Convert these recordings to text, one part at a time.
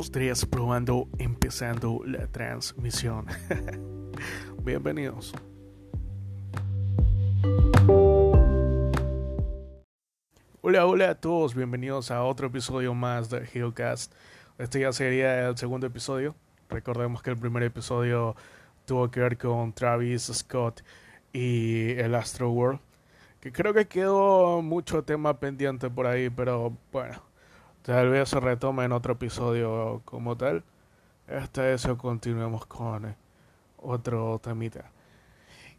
dos, tres, probando, empezando la transmisión. Bienvenidos. Hola, hola a todos, bienvenidos a otro episodio más de Geocast. Este ya sería el segundo episodio. Recordemos que el primer episodio tuvo que ver con Travis Scott y el Astro World. Que creo que quedó mucho tema pendiente por ahí, pero bueno, tal vez se retome en otro episodio como tal. Hasta eso continuemos con otro temita.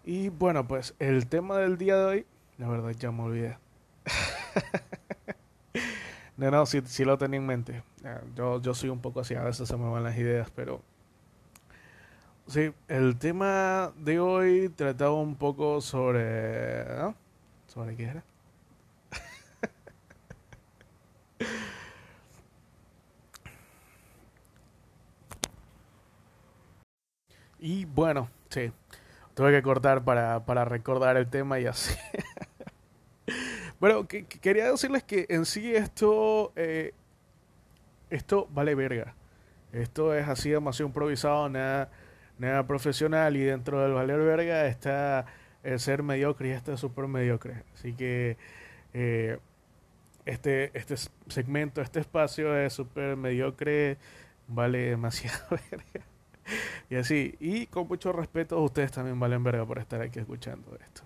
Y bueno, pues el tema del día de hoy, la verdad ya me olvidé. no, no, sí, sí, lo tenía en mente. Yo, yo soy un poco así, a veces se me van las ideas, pero... Sí, el tema de hoy trataba un poco sobre... ¿no? ¿Sobre qué era? Y bueno, sí, tuve que cortar para, para recordar el tema y así. bueno, que, quería decirles que en sí esto, eh, esto vale verga. Esto es así demasiado improvisado, nada, nada profesional y dentro del valer verga está el ser mediocre y este es súper mediocre. Así que eh, este, este segmento, este espacio es súper mediocre, vale demasiado verga. Y así, y con mucho respeto, ustedes también valen verga por estar aquí escuchando esto.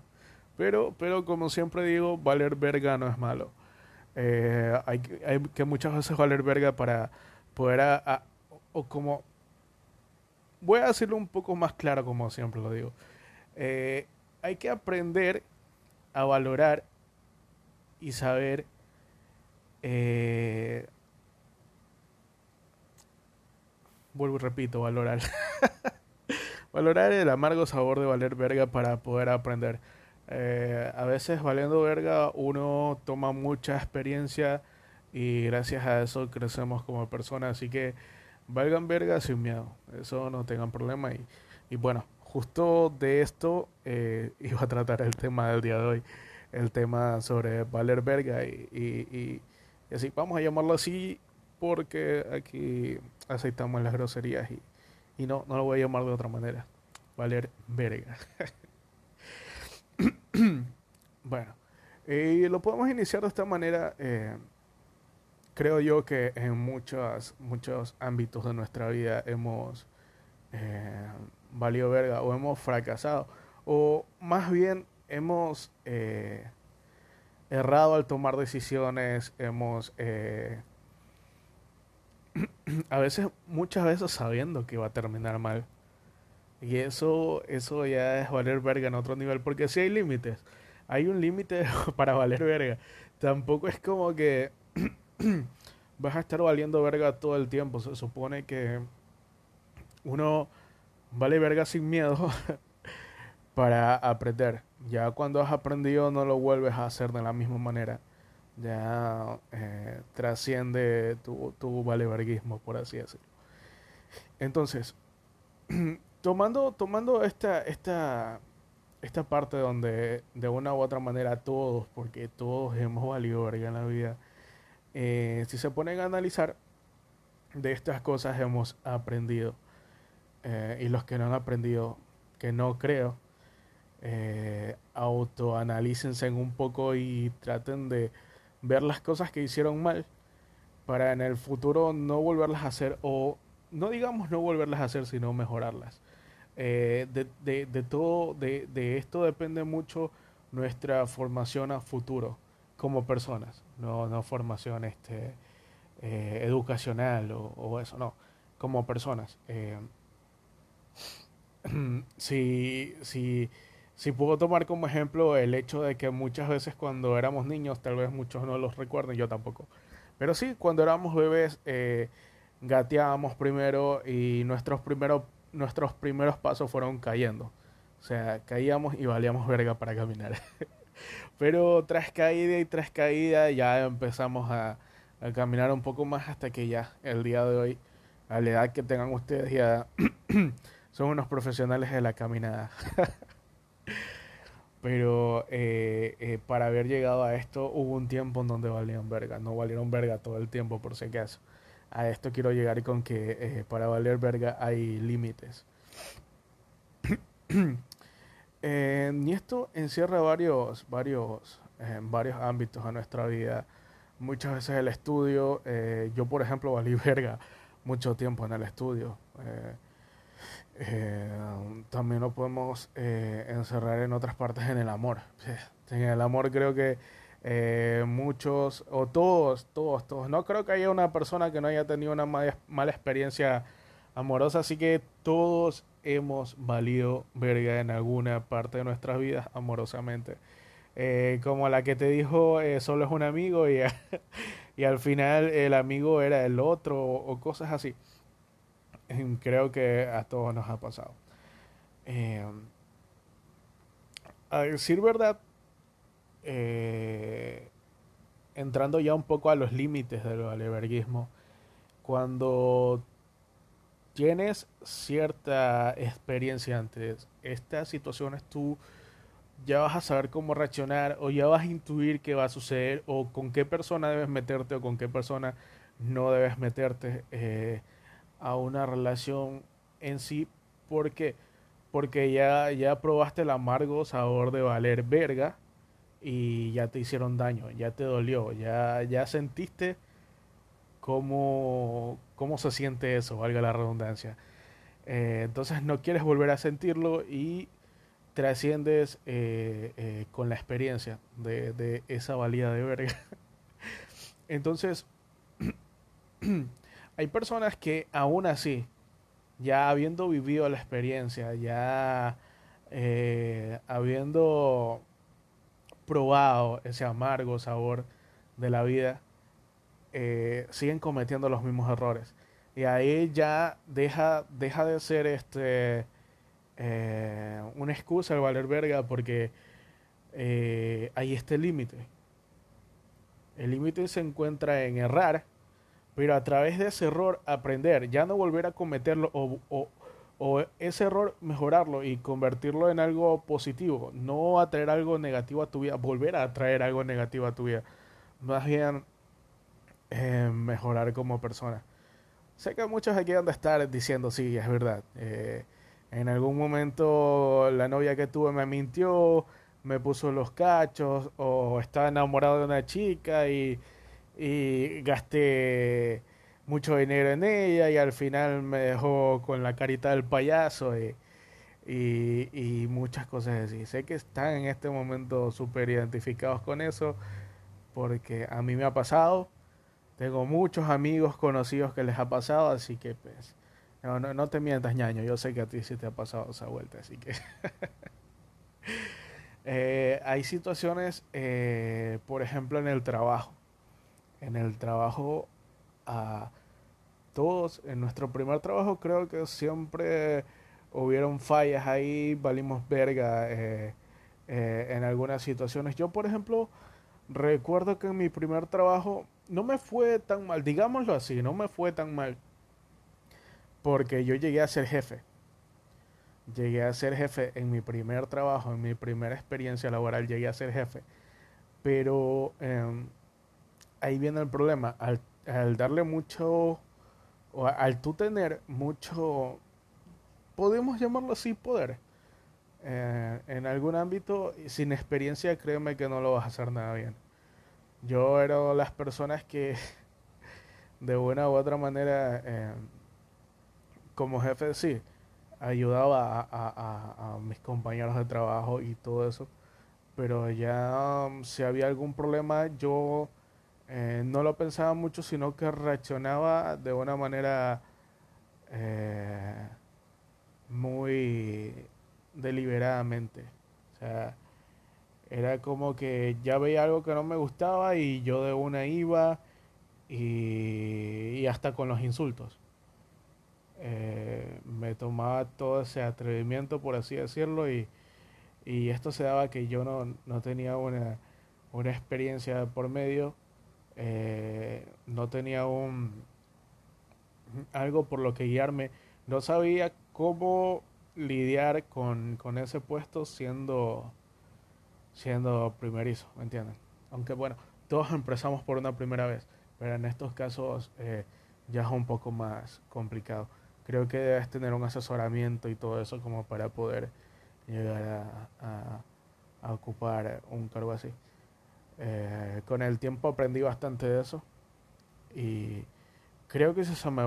Pero, pero como siempre digo, valer verga no es malo. Eh, hay, hay, que muchas veces valer verga para poder, o como, voy a decirlo un poco más claro como siempre lo digo. Eh, hay que aprender a valorar y saber eh, vuelvo y repito, valorar. valorar el amargo sabor de valer verga para poder aprender. Eh, a veces valiendo verga uno toma mucha experiencia y gracias a eso crecemos como personas. Así que valgan verga sin miedo. Eso no tengan problema. Y, y bueno, justo de esto eh, iba a tratar el tema del día de hoy, el tema sobre valer verga y, y, y, así, vamos a llamarlo así porque aquí aceptamos las groserías y, y no, no lo voy a llamar de otra manera, valer verga. bueno, y lo podemos iniciar de esta manera. Eh, creo yo que en muchos, muchos ámbitos de nuestra vida hemos eh, valido verga o hemos fracasado o más bien hemos eh, errado al tomar decisiones, hemos a veces, muchas veces sabiendo que va a terminar mal. Y eso, eso ya es valer verga en otro nivel, porque si hay límites, hay un límite para valer verga. Tampoco es como que vas a estar valiendo verga todo el tiempo. Se supone que uno vale verga sin miedo para aprender. Ya cuando has aprendido no lo vuelves a hacer de la misma manera. Ya eh, trasciende tu, tu valeverguismo, por así decirlo. Entonces, tomando, tomando esta, esta, esta parte donde de una u otra manera todos, porque todos hemos valido verga en la vida, eh, si se ponen a analizar, de estas cosas hemos aprendido. Eh, y los que no han aprendido, que no creo, eh, autoanalícense un poco y traten de ver las cosas que hicieron mal para en el futuro no volverlas a hacer o no digamos no volverlas a hacer sino mejorarlas. Eh, de, de, de, todo de, de, esto depende mucho nuestra formación a futuro como personas no, no formación este eh, educacional o, eso no como personas. Eh, si, si, si puedo tomar como ejemplo el hecho de que muchas veces cuando éramos niños, tal vez muchos no los recuerden, yo tampoco, pero sí, cuando éramos bebés, eh, gateábamos primero y nuestros primeros, nuestros primeros pasos fueron cayendo. O sea, caíamos y valíamos verga para caminar. Pero tras caída y tras caída ya empezamos a, a, caminar un poco más hasta que ya el día de hoy, a la edad que tengan ustedes ya son unos profesionales de la caminada. Pero eh, eh, para haber llegado a esto hubo un tiempo en donde valían verga. No valieron verga todo el tiempo por si acaso. a esto quiero llegar con que eh, para valer verga hay límites. eh, y esto encierra varios, varios, eh, varios ámbitos a nuestra vida. Muchas veces el estudio, eh, yo por ejemplo valí verga mucho tiempo en el estudio. También lo podemos encerrar en otras partes en el amor. En el amor creo que eh, muchos, o todos, todos, todos. No creo que haya una persona que no haya tenido una mala, experiencia amorosa, así que todos hemos valido verga en alguna parte de nuestras vidas amorosamente. Eh, como la que te dijo eh, solo es un amigo y, y, al final el amigo era el otro o, cosas así. Creo que a todos nos ha pasado. a decir verdad, eh, entrando ya un poco a los límites del valeverguismo, cuando tienes cierta experiencia ante estas situaciones, tú ya vas a saber cómo reaccionar o ya vas a intuir qué va a suceder o con qué persona debes meterte o con qué persona no debes meterte eh, a una relación en sí. ¿Por qué? Porque ya, ya probaste el amargo sabor de valer verga y ya te hicieron daño, ya te dolió, ya, ya sentiste cómo, cómo se siente eso, valga la redundancia. Eh, entonces no quieres volver a sentirlo y trasciendes eh, eh, con la experiencia de, de, esa valía de verga. Entonces, hay personas que aún así, ya habiendo vivido la experiencia, ya habiendo probado ese amargo sabor de la vida, eh, siguen cometiendo los mismos errores. Y ahí ya deja, deja de ser este eh, una excusa el valer verga porque eh, hay este límite. El límite se encuentra en errar, pero a través de ese error aprender, ya no volver a cometerlo o, o, o ese error mejorarlo y convertirlo en algo positivo, no atraer algo negativo a tu vida, volver a atraer algo negativo a tu vida, más bien eh, mejorar como persona. Sé que muchos aquí van a estar diciendo, sí, es verdad, eh, en algún momento la novia que tuve me mintió, me puso los cachos, o estaba enamorado de una chica y, y gasté mucho dinero en ella y al final me dejó con la carita del payaso y, y, muchas cosas así. Sé que están en este momento súper identificados con eso porque a mí me ha pasado. Tengo muchos amigos conocidos que les ha pasado, así que pues no, no, te mientas, ñaño. Yo sé que a ti sí te ha pasado esa vuelta, así que... Eh, hay situaciones, eh, por ejemplo, en el trabajo. En el trabajo a todos en nuestro primer trabajo creo que siempre hubieron fallas ahí, valimos verga eh, eh, en algunas situaciones. Yo, por ejemplo, recuerdo que en mi primer trabajo no me fue tan mal, digámoslo así, no me fue tan mal, porque yo llegué a ser jefe. Llegué a ser jefe en mi primer trabajo, en mi primera experiencia laboral, llegué a ser jefe. Pero em, ahí viene el problema. Al, al darle mucho, o al tú tener mucho, podemos llamarlo así, poder, eh, en algún ámbito, sin experiencia, créeme que no lo vas a hacer nada bien. Yo era las personas que, de una u otra manera, eh, como jefe, sí, ayudaba a, a, mis compañeros de trabajo y todo eso, pero ya um, si había algún problema, yo eh, no lo pensaba mucho, sino que reaccionaba de una manera eh, muy deliberadamente. O sea, era como que ya veía algo que no me gustaba y yo de una iba y, hasta con los insultos. Eh, me tomaba todo ese atrevimiento, por así decirlo, y, y esto se daba que yo no, no tenía una, una experiencia por medio eh, no tenía un algo por lo que guiarme, no sabía cómo lidiar con, con ese puesto siendo siendo primerizo, ¿me entienden? Aunque bueno, todos empezamos por una primera vez, pero en estos casos eh, ya es un poco más complicado. Creo que debes tener un asesoramiento y todo eso como para poder llegar a, a, ocupar un cargo así. Eh, con el tiempo aprendí bastante de eso y creo que si se me,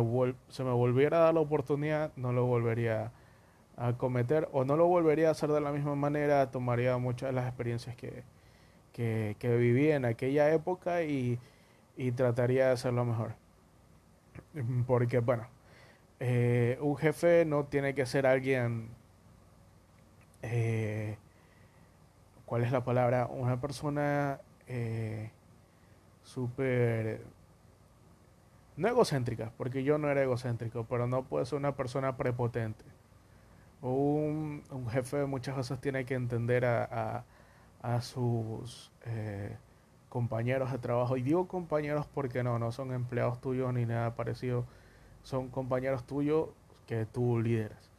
se me volviera a dar la oportunidad no lo volvería a cometer o no lo volvería a hacer de la misma manera, tomaría muchas de las experiencias que, que, viví en aquella época y, y trataría de hacerlo mejor. Porque, bueno, eh, un jefe no tiene que ser alguien, eh, ¿cuál es la palabra? Una persona eh, súper, no egocéntrica, porque yo no era egocéntrico, pero no puede ser una persona prepotente. Un, un jefe muchas veces tiene que entender a, a, a sus eh, compañeros de trabajo. Y digo compañeros porque no, no son empleados tuyos ni nada parecido. Son compañeros tuyos que tú lideras.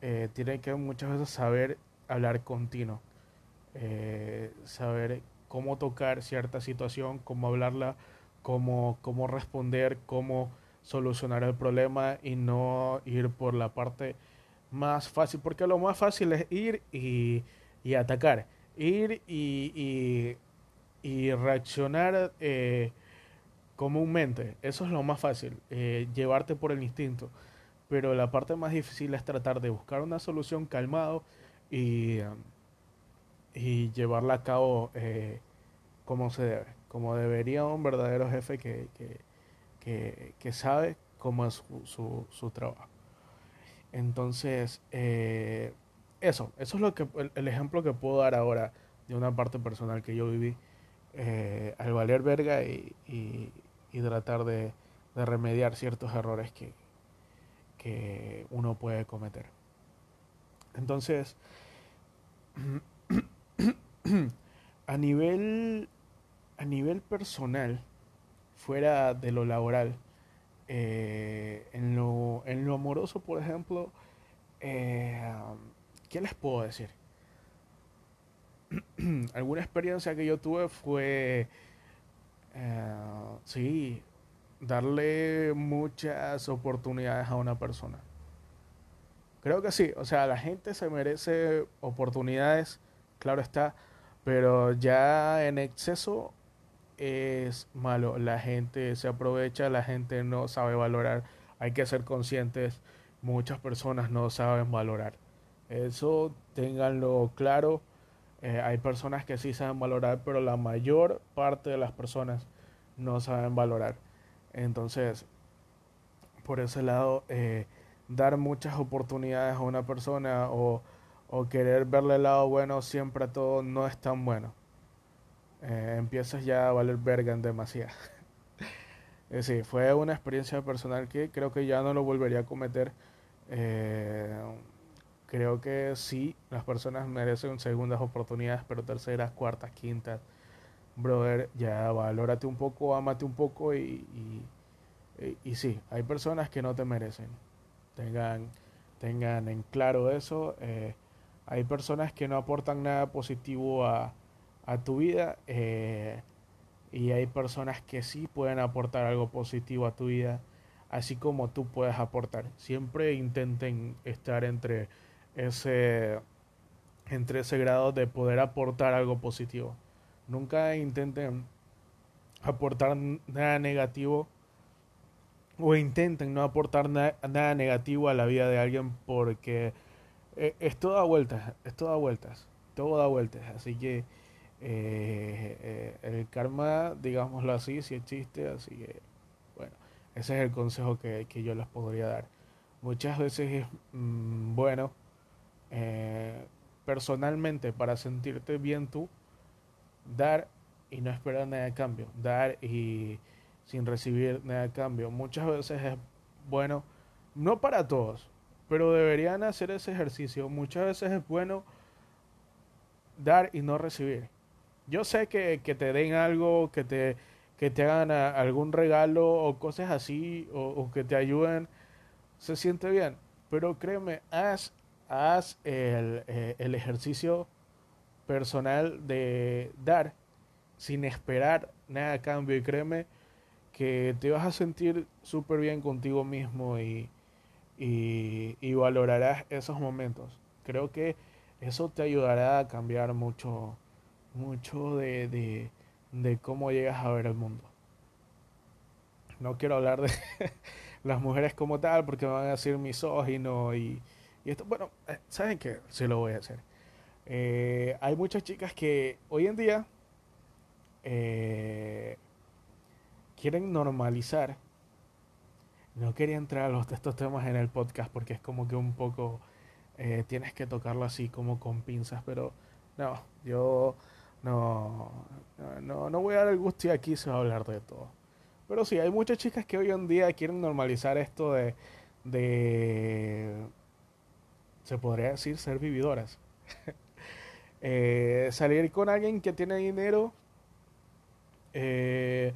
Eh, tienen que muchas veces saber hablar continuo. Eh, saber cómo tocar cierta situación, cómo hablarla, cómo, cómo responder, cómo solucionar el problema y no ir por la parte más fácil. Porque lo más fácil es ir y, y atacar. Ir y, y reaccionar eh, comúnmente. Eso es lo más fácil, eh, llevarte por el instinto. Pero la parte más difícil es tratar de buscar una solución calmado y, y llevarla a cabo eh, como se debe, como debería un verdadero jefe que, que, que, que sabe cómo es su, su, su trabajo. Entonces, eso, eso es lo que el, ejemplo que puedo dar ahora de una parte personal que yo viví eh, al valer verga y, y, tratar de, de, remediar ciertos errores que, que uno puede cometer. Entonces, a nivel, a nivel personal, fuera de lo laboral, eh, en, lo, en lo amoroso, por ejemplo, eh, ¿qué les puedo decir? alguna experiencia que yo tuve fue, eh, sí, darle muchas oportunidades a una persona. Creo que sí, o sea, la gente se merece oportunidades, claro está, pero ya en exceso es malo. La gente se aprovecha, la gente no sabe valorar. Hay que ser conscientes, muchas personas no saben valorar. Eso ténganlo claro eh, hay personas que sí saben valorar, pero la mayor parte de las personas no saben valorar. Entonces, por ese lado, eh, dar muchas oportunidades a una persona o, o, querer verle el lado bueno siempre a todo no es tan bueno. Eh, empiezas ya a valer verga en demasiado. eh, sí, fue una experiencia personal que creo que ya no lo volvería a cometer. Eh, creo que sí, las personas merecen segundas oportunidades, pero terceras, cuartas, quintas. Brother, ya valórate un poco, amate un poco y, y, sí, hay personas que no te merecen. Tengan, tengan en claro eso. Hay personas que no aportan nada positivo a, a tu vida eh, y hay personas que sí pueden aportar algo positivo a tu vida, así como tú puedes aportar. Siempre intenten estar entre ese entre ese grado de poder aportar algo positivo. Nunca intenten aportar nada negativo o intenten no aportar nada negativo a la vida de alguien porque eh, esto da vueltas, esto da vueltas, todo da vueltas. Así que eh, eh, el karma, digámoslo así, si existe, así que bueno, ese es el consejo que, que yo les podría dar. Muchas veces es mm, bueno eh, personalmente para sentirte bien tú, dar y no esperar nada de cambio, dar y sin recibir nada de cambio. Muchas veces es bueno, no para todos, pero deberían hacer ese ejercicio. Muchas veces es bueno dar y no recibir. Yo sé que, que te den algo, que te, que te hagan algún regalo o cosas así, o, o que te ayuden, se siente bien. Pero créeme, haz haz el, eh, el ejercicio personal de dar sin esperar nada a cambio y créeme que te vas a sentir súper bien contigo mismo y, y, valorarás esos momentos. Creo que eso te ayudará a cambiar mucho, mucho de, de, de cómo llegas a ver el mundo. No quiero hablar de las mujeres como tal porque me van a decir misógino y, y esto. Bueno, eh, ¿saben qué? Sí lo voy a hacer. Eh, hay muchas chicas que hoy en día eh, quieren normalizar. No quería entrar a los, estos temas en el podcast porque es como que un poco eh, tienes que tocarlo así como con pinzas, pero no, yo no, no, no voy a dar el gusto y aquí se va a hablar de todo. Pero sí, hay muchas chicas que hoy en día quieren normalizar esto de, de se podría decir, ser vividoras. Eh, salir con alguien que tiene dinero eh,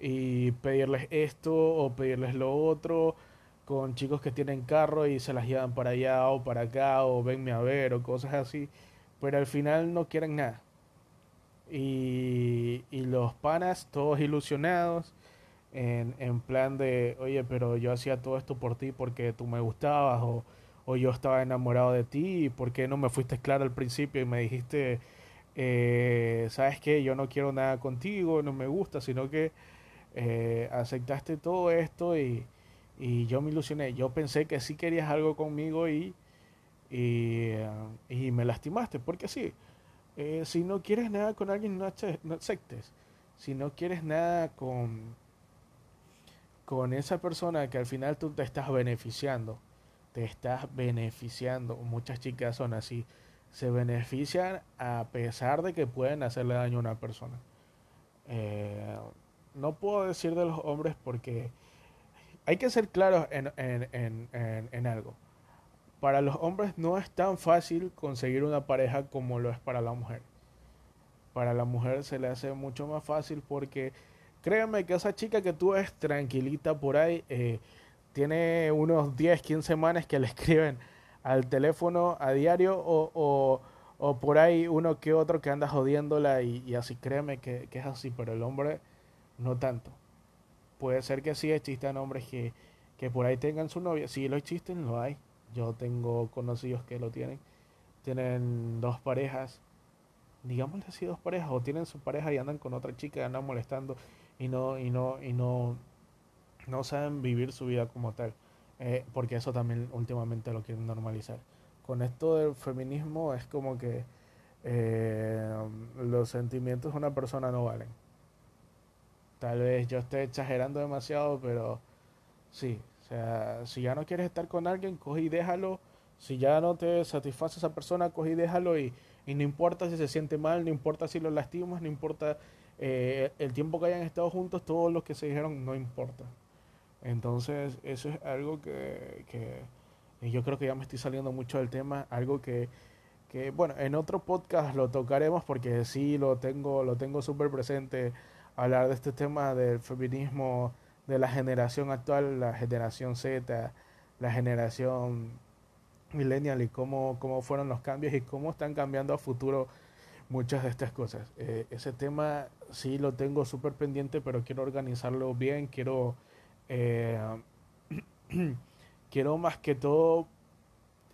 y pedirles esto o pedirles lo otro, con chicos que tienen carro y se las llevan para allá o para acá o venme a ver o cosas así, pero al final no quieren nada. Y, y los panas todos ilusionados en, en plan de, oye, pero yo hacía todo esto por ti porque tú me gustabas o, o yo estaba enamorado de ti y por qué no me fuiste claro al principio y me dijiste eh, sabes que yo no quiero nada contigo, no me gusta, sino que eh, aceptaste todo esto y, y, yo me ilusioné. Yo pensé que sí querías algo conmigo y, y, y me lastimaste, porque sí, eh, si no quieres nada con alguien, no, no aceptes. Si no quieres nada con, con esa persona que al final tú te estás beneficiando, te estás beneficiando. Muchas chicas son así se benefician a pesar de que pueden hacerle daño a una persona. Eh, no puedo decir de los hombres porque hay que ser claros en, en, en, en, algo. Para los hombres no es tan fácil conseguir una pareja como lo es para la mujer. Para la mujer se le hace mucho más fácil porque créanme que esa chica que tú ves tranquilita por ahí eh, tiene unos 10, 15 semanas que le escriben al teléfono a diario o, o, por ahí uno que otro que anda jodiéndola y, así créeme que, es así, pero el hombre no tanto. Puede ser que sí existan hombres que, que por ahí tengan su novia. Si lo existen, lo hay. Yo tengo conocidos que lo tienen. Tienen dos parejas, digámosle así dos parejas, o tienen su pareja y andan con otra chica y andan molestando y no, y no, y no, no saben vivir su vida como tal. Eh, porque eso también últimamente lo quieren normalizar. Con esto del feminismo es como que eh, los sentimientos de una persona no valen. Tal vez yo esté exagerando demasiado, pero sí, o sea, si ya no quieres estar con alguien, coge y déjalo. Si ya no te satisface esa persona, coge y déjalo y, y no importa si se siente mal, no importa si lo lastimas, no importa eh, el tiempo que hayan estado juntos, todos los que se dijeron no importa. Entonces, eso es algo que, que yo creo que ya me estoy saliendo mucho del tema, algo que, que, bueno, en otro podcast lo tocaremos porque sí lo tengo, lo tengo súper presente, hablar de este tema del feminismo de la generación actual, la generación Z, la generación millennial y cómo, cómo fueron los cambios y cómo están cambiando a futuro muchas de estas cosas. Eh, ese tema sí lo tengo súper pendiente, pero quiero organizarlo bien, quiero eh, quiero más que todo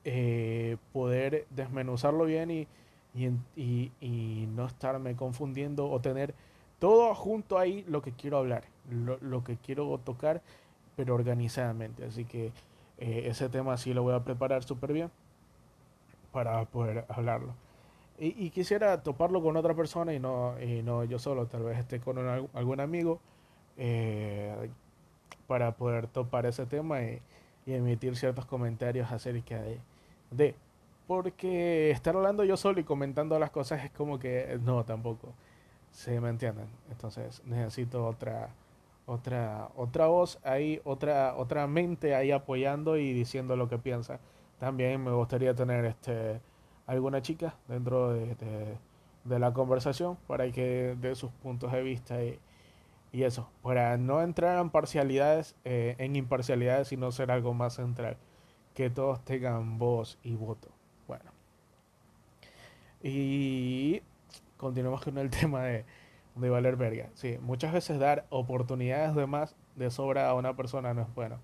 eh, poder desmenuzarlo bien y, y, y, no estarme confundiendo o tener todo junto ahí lo que quiero hablar, lo, lo que quiero tocar, pero organizadamente. Así que eh, ese tema sí lo voy a preparar súper bien para poder hablarlo. Y, quisiera toparlo con otra persona y no, y no yo solo, tal vez esté con algún amigo eh, para poder topar ese tema y, emitir ciertos comentarios acerca de, de, Porque estar hablando yo solo y comentando las cosas es como que no, tampoco. Se me entienden. Entonces necesito otra otra otra voz ahí, otra otra mente ahí apoyando y diciendo lo que piensa. También me gustaría tener este alguna chica dentro de, de, de la conversación para que dé sus puntos de vista y, y eso, para no entrar en parcialidades, eh, en imparcialidades, sino ser algo más central. Que todos tengan voz y voto. Bueno. Y continuamos con el tema de, de valer verga. Sí, muchas veces dar oportunidades de más de sobra a una persona no es bueno.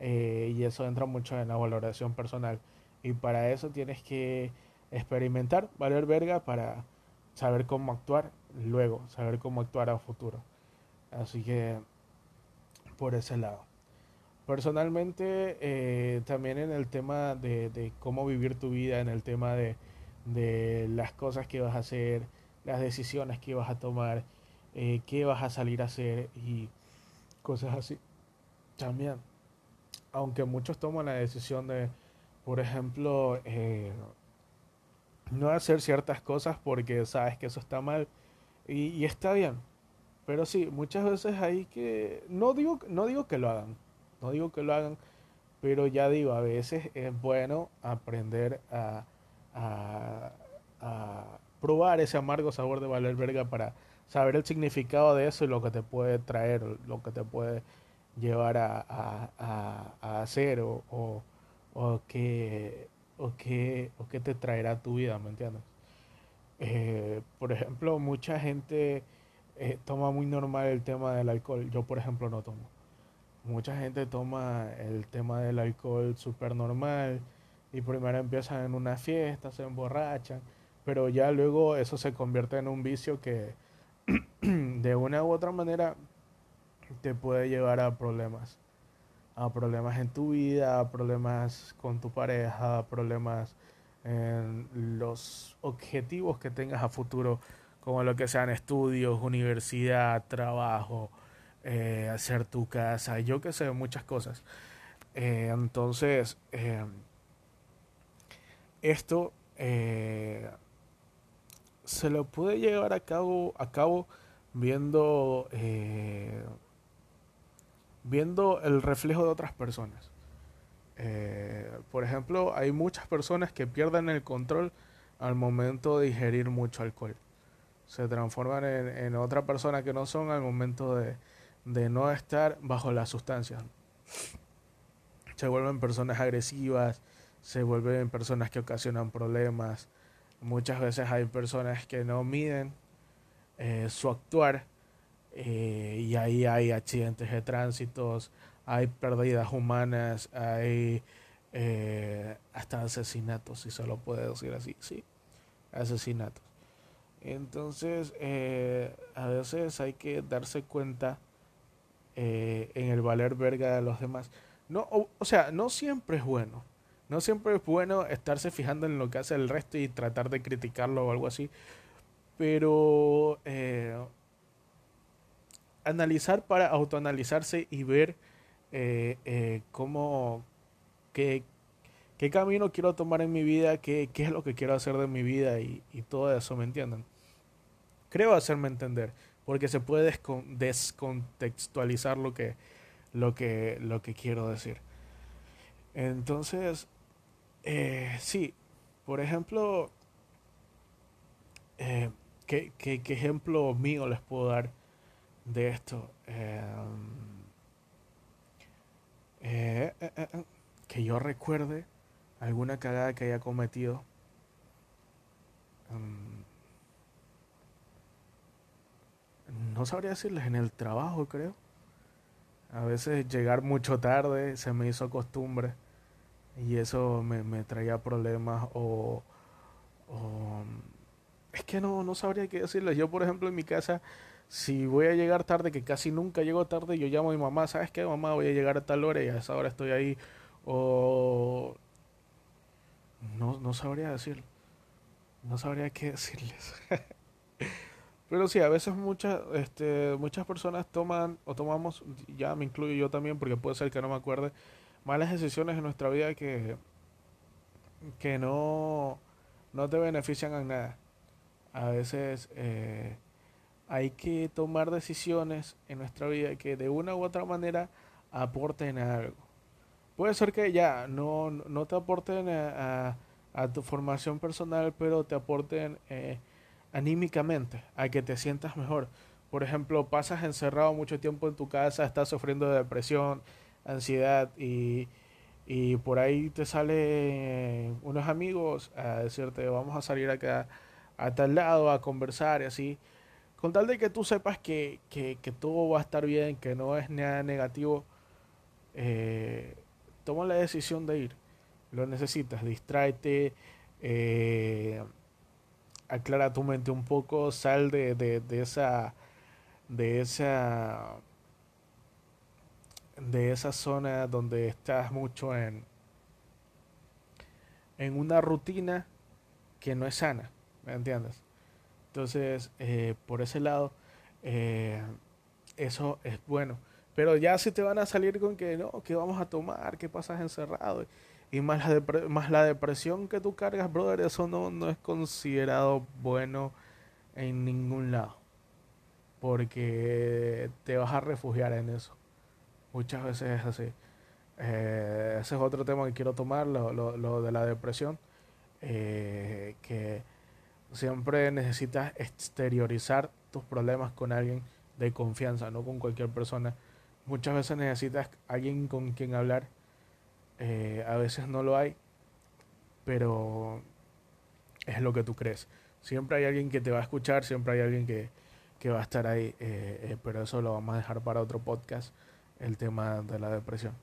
Eh, y eso entra mucho en la valoración personal. Y para eso tienes que experimentar, valer verga para saber cómo actuar luego, saber cómo actuar a futuro. Así que por ese lado. Personalmente, eh, también en el tema de, cómo vivir tu vida, en el tema de, de, las cosas que vas a hacer, las decisiones que vas a tomar, eh, qué vas a salir a hacer y cosas así. También, aunque muchos toman la decisión de, por ejemplo, eh, no hacer ciertas cosas porque sabes que eso está mal y, está bien. Pero sí, muchas veces hay que, no digo, no digo que lo hagan, no digo que lo hagan, pero ya digo, a veces es bueno aprender a, probar ese amargo sabor de valer verga para saber el significado de eso y lo que te puede traer, lo que te puede llevar a, a, a hacer o, o, o, que, o, o te traerá a tu vida, ¿me entiendes? Eh, por ejemplo, mucha gente eh, toma muy normal el tema del alcohol. Yo, por ejemplo, no tomo. Mucha gente toma el tema del alcohol súper normal y primero empiezan en una fiesta, se emborrachan, pero ya luego eso se convierte en un vicio que de una u otra manera te puede llevar a problemas. A problemas en tu vida, a problemas con tu pareja, a problemas en los objetivos que tengas a futuro, como lo que sean estudios, universidad, trabajo, eh, hacer tu casa, yo que sé, muchas cosas. Eh, entonces, eh, esto se lo puede llevar a cabo, a cabo viendo, eh, viendo el reflejo de otras personas. Eh, por ejemplo, hay muchas personas que pierden el control al momento de ingerir mucho alcohol. Se transforman en, en otra persona que no son al momento de, de no estar bajo la sustancia. Se vuelven personas agresivas, se vuelven personas que ocasionan problemas, Muchas veces hay personas que no miden eh, su actuar eh, y ahí hay accidentes de tránsitos, hay pérdidas humanas, hay eh, hasta asesinatos, si se lo puede decir así, sí, asesinatos. Entonces, a veces hay que darse cuenta en el valer verga de los demás. No, o sea, no siempre es bueno. No siempre es bueno estarse fijando en lo que hace el resto y tratar de criticarlo o algo así. Pero eh, analizar para autoanalizarse y ver eh, eh, cómo, qué, qué, camino quiero tomar en mi vida, qué, qué, es lo que quiero hacer de mi vida y, y todo eso, ¿me entienden? Creo hacerme entender, porque se puede descontextualizar lo que, lo que, lo que quiero decir. Entonces, eh, sí, por ejemplo, eh, ¿qué, qué, qué, ejemplo mío les puedo dar de esto? Em, eh, que yo recuerde alguna cagada que haya cometido. Em, no sabría decirles en el trabajo, creo. A veces llegar mucho tarde se me hizo costumbre y eso me, me traía problemas o, es que no, no sabría qué decirles. Yo, por ejemplo, en mi casa, si voy a llegar tarde, que casi nunca llego tarde, yo llamo a mi mamá, ¿sabes qué, mamá? Voy a llegar a tal hora y a esa hora estoy ahí. O no, no sabría decir. No sabría qué decirles. Pero sí, a veces muchas, este, muchas personas toman o tomamos, ya me incluyo yo también porque puede ser que no me acuerde, malas decisiones en nuestra vida que, que no, no te benefician en nada. A veces eh, hay que tomar decisiones en nuestra vida que de una u otra manera aporten algo. Puede ser que ya no, no te aporten a, a, tu formación personal, pero te aporten eh, anímicamente, a que te sientas mejor. Por ejemplo, pasas encerrado mucho tiempo en tu casa, estás sufriendo de depresión, ansiedad y, y por ahí te salen unos amigos a decirte vamos a salir acá a tal lado a conversar y así con tal de que tú sepas que, que, que todo va a estar bien, que no es nada negativo, eh, toma la decisión de ir. Lo necesitas, distráete, eh, aclara tu mente un poco, sal de, de, de esa de esa de esa zona donde estás mucho en en una rutina que no es sana, ¿me entiendes? Entonces, eh, por ese lado, eh, eso es bueno. Pero ya si te van a salir con que no, que vamos a tomar, que pasas encerrado, y más la, más la depresión que tú cargas, brother, eso no, no es considerado bueno en ningún lado. Porque te vas a refugiar en eso. Muchas veces es así. Eh, ese es otro tema que quiero tomar, lo, lo, lo de la depresión. Eh, que siempre necesitas exteriorizar tus problemas con alguien de confianza, no con cualquier persona. Muchas veces necesitas alguien con quien hablar. Eh, a veces no lo hay, pero es lo que tú crees. Siempre hay alguien que te va a escuchar, siempre hay alguien que, que va a estar ahí, eh, pero eso lo vamos a dejar para otro podcast, el tema de la depresión.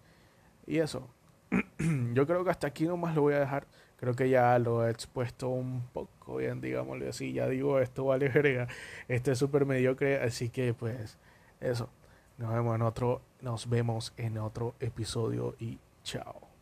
Y eso, yo creo que hasta aquí nomás lo voy a dejar. Creo que ya lo he expuesto un poco bien, digámoslo así. Ya digo, esto vale verga. Este es súper mediocre, así que pues eso. Nos vemos en otro, nos vemos en otro episodio y chao.